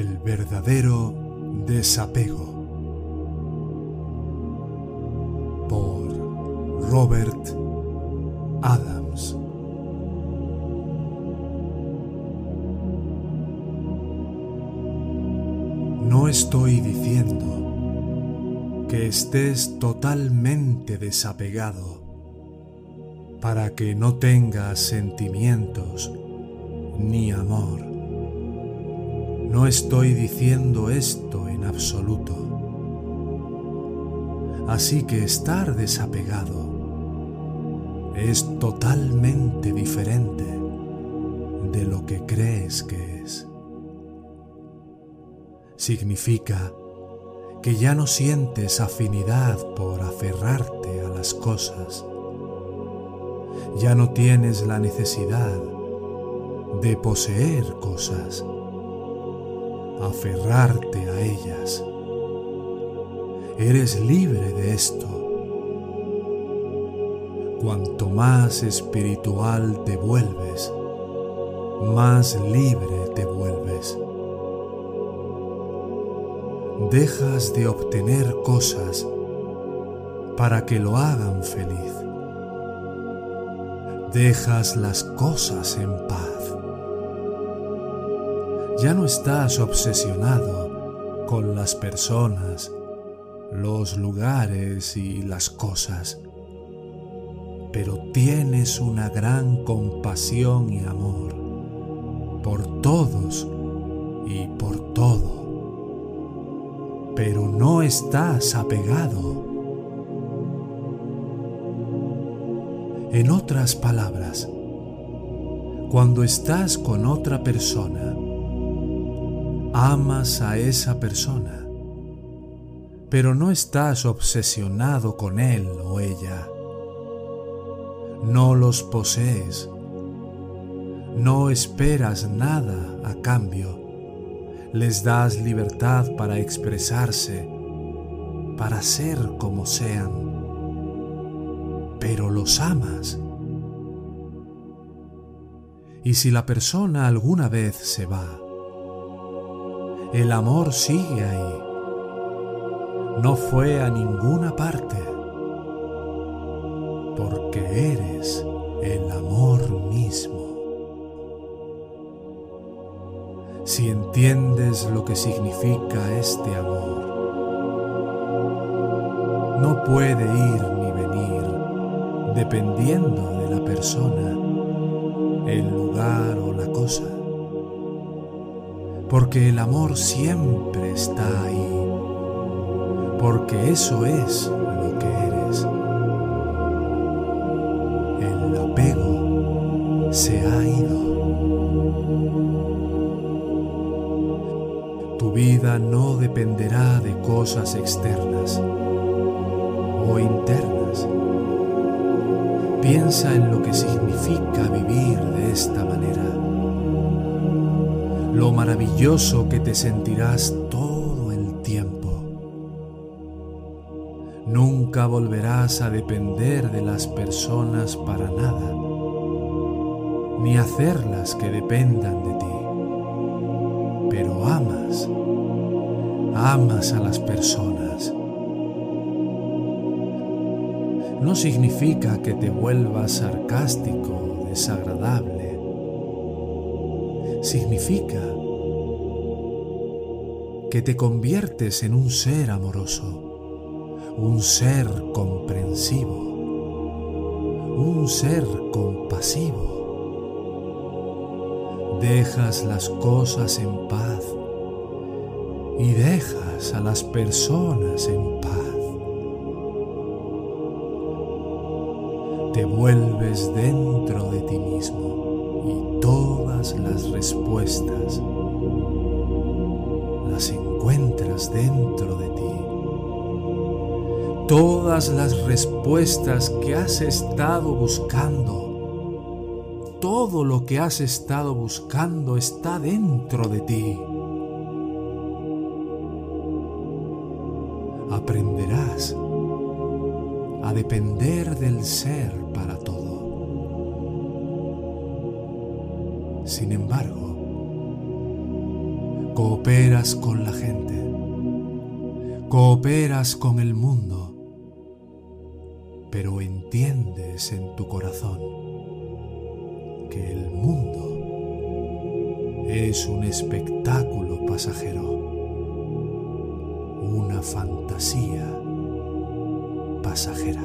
El verdadero desapego por Robert Adams No estoy diciendo que estés totalmente desapegado para que no tengas sentimientos ni amor. No estoy diciendo esto en absoluto. Así que estar desapegado es totalmente diferente de lo que crees que es. Significa que ya no sientes afinidad por aferrarte a las cosas. Ya no tienes la necesidad de poseer cosas aferrarte a ellas. Eres libre de esto. Cuanto más espiritual te vuelves, más libre te vuelves. Dejas de obtener cosas para que lo hagan feliz. Dejas las cosas en paz ya no estás obsesionado con las personas, los lugares y las cosas, pero tienes una gran compasión y amor por todos y por todo, pero no estás apegado. En otras palabras, cuando estás con otra persona, amas a esa persona, pero no estás obsesionado con él o ella. No los posees, no esperas nada a cambio, les das libertad para expresarse, para ser como sean, pero los amas. Y si la persona alguna vez se va, el amor sigue ahí. No fue a ninguna parte, porque eres el amor mismo. Si entiendes lo que significa este amor, no puede ir ni venir dependiendo de la persona, el lugar o la cosa porque el amor siempre está ahí, porque eso es lo que eres. El apego se ha ido. Tu vida no dependerá de cosas externas o internas. Piensa en lo que significa vivir de esta manera lo maravilloso que te sentirás todo el tiempo. Nunca volverás a depender de las personas para nada, ni hacerlas que dependan de ti. Pero amas, amas a las personas. No significa que te vuelvas sarcástico o desagradable significa que te conviertes en un ser amoroso, un ser comprensivo, un ser compasivo. Dejas las cosas en paz y dejas a las personas en paz. Te vuelves dentro de ti mismo respuestas las encuentras dentro de ti. Todas las respuestas que has estado buscando, todo lo que has estado buscando está dentro de ti. Aprenderás a depender del ser para todo. Sin embargo, cooperas con la gente, cooperas con el mundo, pero entiendes en tu corazón que el mundo es un espectáculo pasajero, una fantasía pasajera.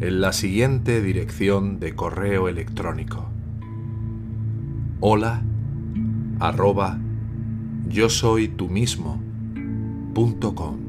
en la siguiente dirección de correo electrónico. Hola arroba yo soy tú mismo punto com.